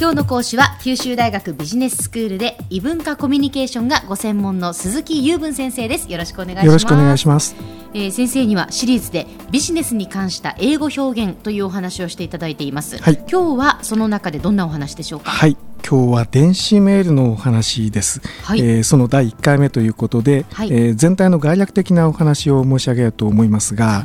今日の講師は九州大学ビジネススクールで異文化コミュニケーションがご専門の鈴木雄文先生です。よろしくお願いします。よろしくお願いします。えー、先生にはシリーズでビジネスに関した英語表現というお話をしていただいています、はい、今日はその中でどんなお話でしょうか？はい。今日は電子メールのお話です、はい、えー、その第1回目ということで、はい、えー、全体の概略的なお話を申し上げようと思いますが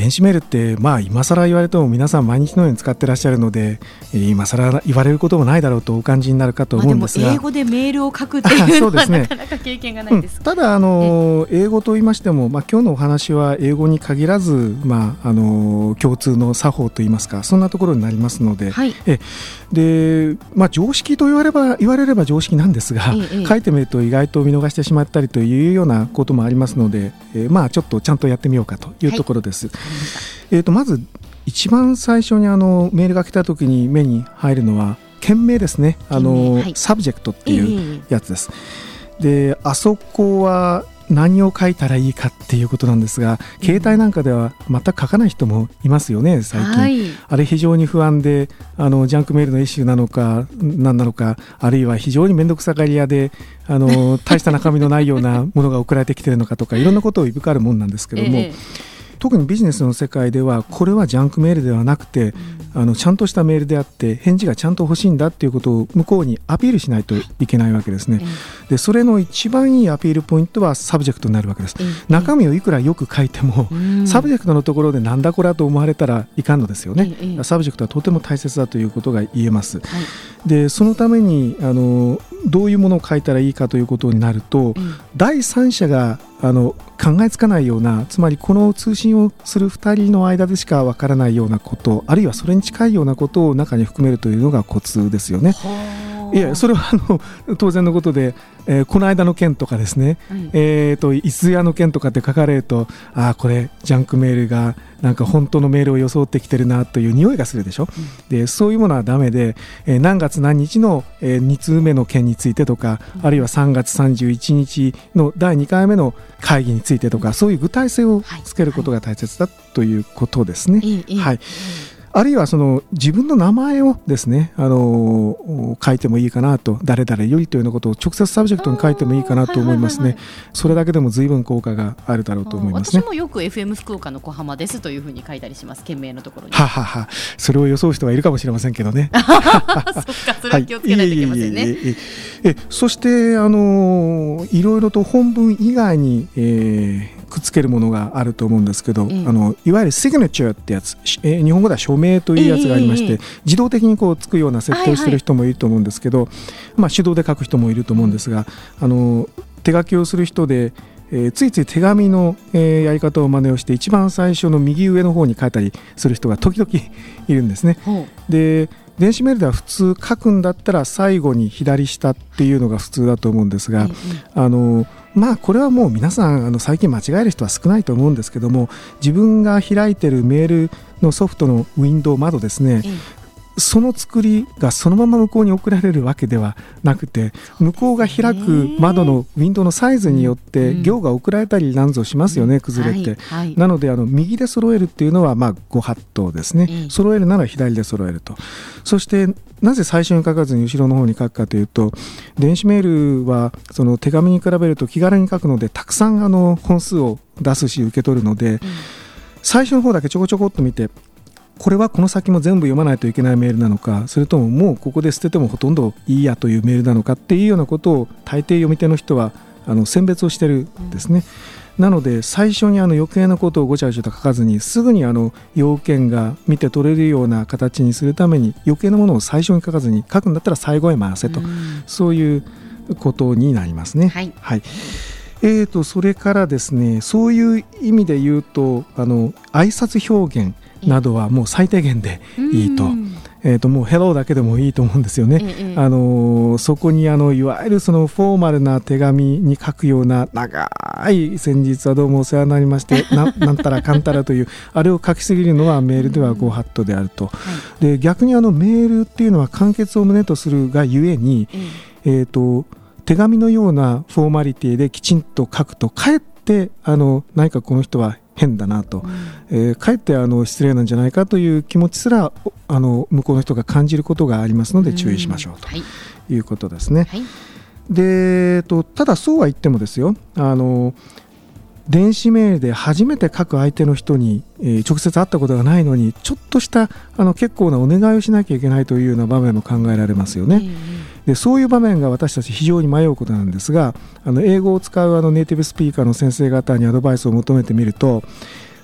電子メールってまあ今更言われても皆さん毎日のように使ってらっしゃるので、えー、今更言われることもないだろうとお感じになるかと思うんですが、英語でメールを書くっていうのは ね、なかなか経験がないです、うん、ただあの英語と言いましても、まあ、今日のお話は英語に限らず、まあ、あの共通の作法といいますかそんなところになりますので、はい、えでまあ、常識と言われば言われれば常識なんですが、ええ、書いてみると意外と見逃してしまったりというようなこともありますので、えー、まあちょっとちゃんとやってみようかというところです。はい、えーと、まず一番最初にあのメールが来た時に目に入るのは件名ですね。あの、はい、 subject っていうやつです。であそこは何を書いたらいいかっていうことなんですが、携帯なんかでは全く書かない人もいますよね最近、はい、あれ非常に不安であのジャンクメールの一種なのか何なのかあるいは非常に面倒くさがり屋であの 大した中身のないようなものが送られてきてるのかとかいろんなことをいぶかるもんなんですけども。えー特にビジネスの世界ではこれはジャンクメールではなくて、あのちゃんとしたメールであって返事がちゃんと欲しいんだっていうことを向こうにアピールしないといけないわけですね。でそれの一番いいアピールポイントは subject になるわけです。中身をいくらよく書いても、 subject のところでなんだこれだと思われたらいかんのですよね。 subject はとても大切だということが言えます。でそのためにあのどういうものを書いたらいいかということになると、第三者があの考えつかないようなつまりこの通信をする2人の間でしかわからないようなことあるいはそれに近いようなことを中に含めるというのがコツですよね。いやそれはあの当然のことで、えー、この間の件とかですね、はい、えーと、いつやの件とかって書かれるとああこれジャンクメールがなんか本当のメールを装ってきてるなという匂いがするでしょ、うん、でそういうものはだめで、えー、何月何日の、えー、2通目の件についてとか、うん、あるいは3月31日の第2回目の会議についてとか、うん、そういう具体性をつけることが大切だということですね。はい、はいあるいはその自分の名前をですね、あの書いてもいいかなと、誰々よりというようなことを直接 subject に書いてもいいかなと思いますね。それだけでも随分効果があるだろうと思いますね。私もよく FM 福岡の小浜ですというふうに書いたりします。件名のところに。ははは、それを装う人はいるかもしれませんけどね。そっか、それは気をつけないといけませんね。はい、えそしてあのいろいろと本文以外に、えー、くっつけるものがあると思うんですけど、あのいわゆるシグネチャーってやつ、えー、日本語では署名というやつがありまして、自動的にこうつくような設定をしている人もいると思うんですけど、まあ、手動で書く人もいると思うんですがあの手書きをする人でえー、ついつい手紙の、えー、やり方を真似をして一番最初の右上の方に書いたりする人が時々いるんですね。で電子メールでは普通書くんだったら最後に左下っていうのが普通だと思うんですが、あのまあこれはもう皆さんあの最近間違える人は少ないと思うんですけども自分が開いてるメールのソフトのウィンドウ窓ですね、その作りがそのまま向こうに送られるわけではなくて向こうが開く窓のウィンドウのサイズによって行が送られたりなんぞしますよね、崩れて、なのであの右で揃えるっていうのはまあご法度ですね、揃えるなら左で揃えると。そしてなぜ最初に書かずに後ろの方に書くかというと電子メールはその手紙に比べると気軽に書くのでたくさんあの本数を出すし受け取るので、うん、最初の方だけちょこちょこっと見てこれはこの先も全部読まないといけないメールなのかそれとももうここで捨ててもほとんどいいやというメールなのかっていうようなことを大抵読み手の人はあの選別をしてるんですね。なので最初にあの余計なことをごちゃごちゃと書かずにすぐにあの要件が見て取れるような形にするために余計なものを最初に書かずに書くんだったら最後へ回せと、そういうことになりますね。はい、はいえーと、それからですねそういう意味で言うとあの挨拶表現などはもう最低限でいいと。えー、ともう「ヘロー」だけでもいいと思うんですよね。あのそこにあのいわゆるそのフォーマルな手紙に書くような長い先日はどうもお世話になりまして ななんたらかんたらというあれを書きすぎるのはメールではご法度であると。で逆にあのメールっていうのは完結を旨とするがゆえに、えーと手紙のようなフォーマリティできちんと書くとかえってあの何かこの人は変だなと、うん、えー、かえってあの失礼なんじゃないかという気持ちすらあの向こうの人が感じることがありますので注意しましょうとい。うことですね。はい、で、と、ただそうは言ってもですよあの電子メールで初めて書く相手の人に、えー、直接会ったことがないのにちょっとしたあの結構なお願いをしなきゃいけないというような場面も考えられますよね。でそういう場面が私たち非常に迷うことなんですがあの英語を使うあのネイティブスピーカーの先生方にアドバイスを求めてみると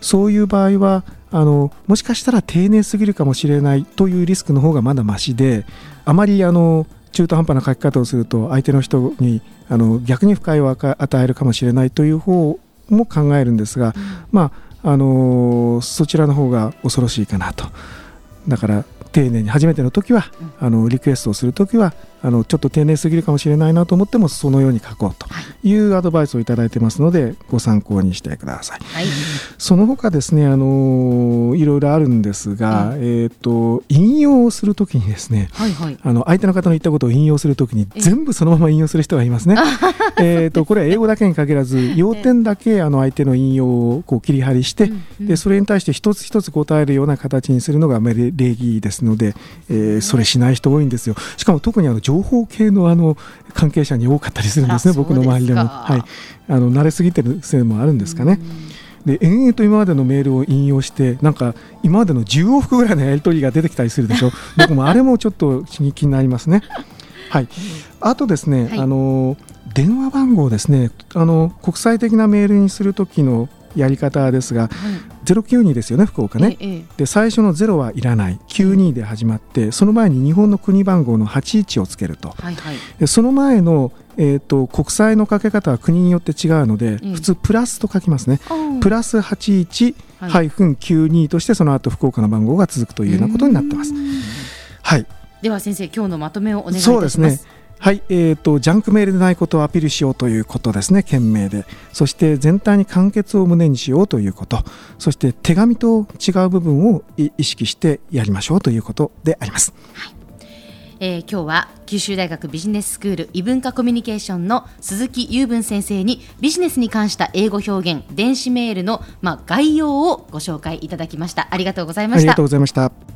そういう場合はあのもしかしたら丁寧すぎるかもしれないというリスクの方がまだましであまりあの中途半端な書き方をすると相手の人にあの逆に不快を与えるかもしれないという方も考えるんですが、うん、まああのそちらの方が恐ろしいかなと。だから丁寧に初めての時は、あのリクエストをする時はあのちょっと丁寧すぎるかもしれないなと思ってもそのように書こうとい。うアドバイスをいただいてますのでご参考にしてください。はい、その他ですねあのいろいろあるんですが、うん、えっ、と引用をするときにですね、はいはい、あの相手の方の言ったことを引用するときに全部そのまま引用する人がいますね。えっとこれは英語だけに限らず 要点だけあの相手の引用をこう切り張りして、でそれに対して一つ一つ答えるような形にするのが礼儀ですので、えー、それしない人多いんですよ。しかも特にあの情報系のあの関係者に多かったりするんですね、僕の周りでも。はい、あの慣れすぎてるせいもあるんですかね。で延々と今までのメールを引用してなんか今までの10往復ぐらいのやり取りが出てきたりするでしょ。僕もあれもちょっと刺激になりますね。はい、あとですね、はい、あの電話番号ですね。あの国際的なメールにする時のやり方ですが、はい、092ですよね福岡ね、ええ、で最初の0はいらない92で始まってその前に日本の国番号の81をつけると、はいはい、でその前のえーと、国際のかけ方は国によって違うので、普通プラスと書きますね、プラス81-92としてその後福岡の番号が続くというようなことになってます。はい、では先生今日のまとめをお願いします。そうですねはい、えーと、ジャンクメールでないことをアピールしようということですね、件名で。そして全体に完結を胸にしようということ、そして手紙と違う部分を意識してやりましょうということであります。はい。えー、今日は九州大学ビジネススクール異文化コミュニケーションの鈴木雄文先生にビジネスに関した英語表現電子メールの、まあ、概要をご紹介いただきました。ありがとうございました。ありがとうございました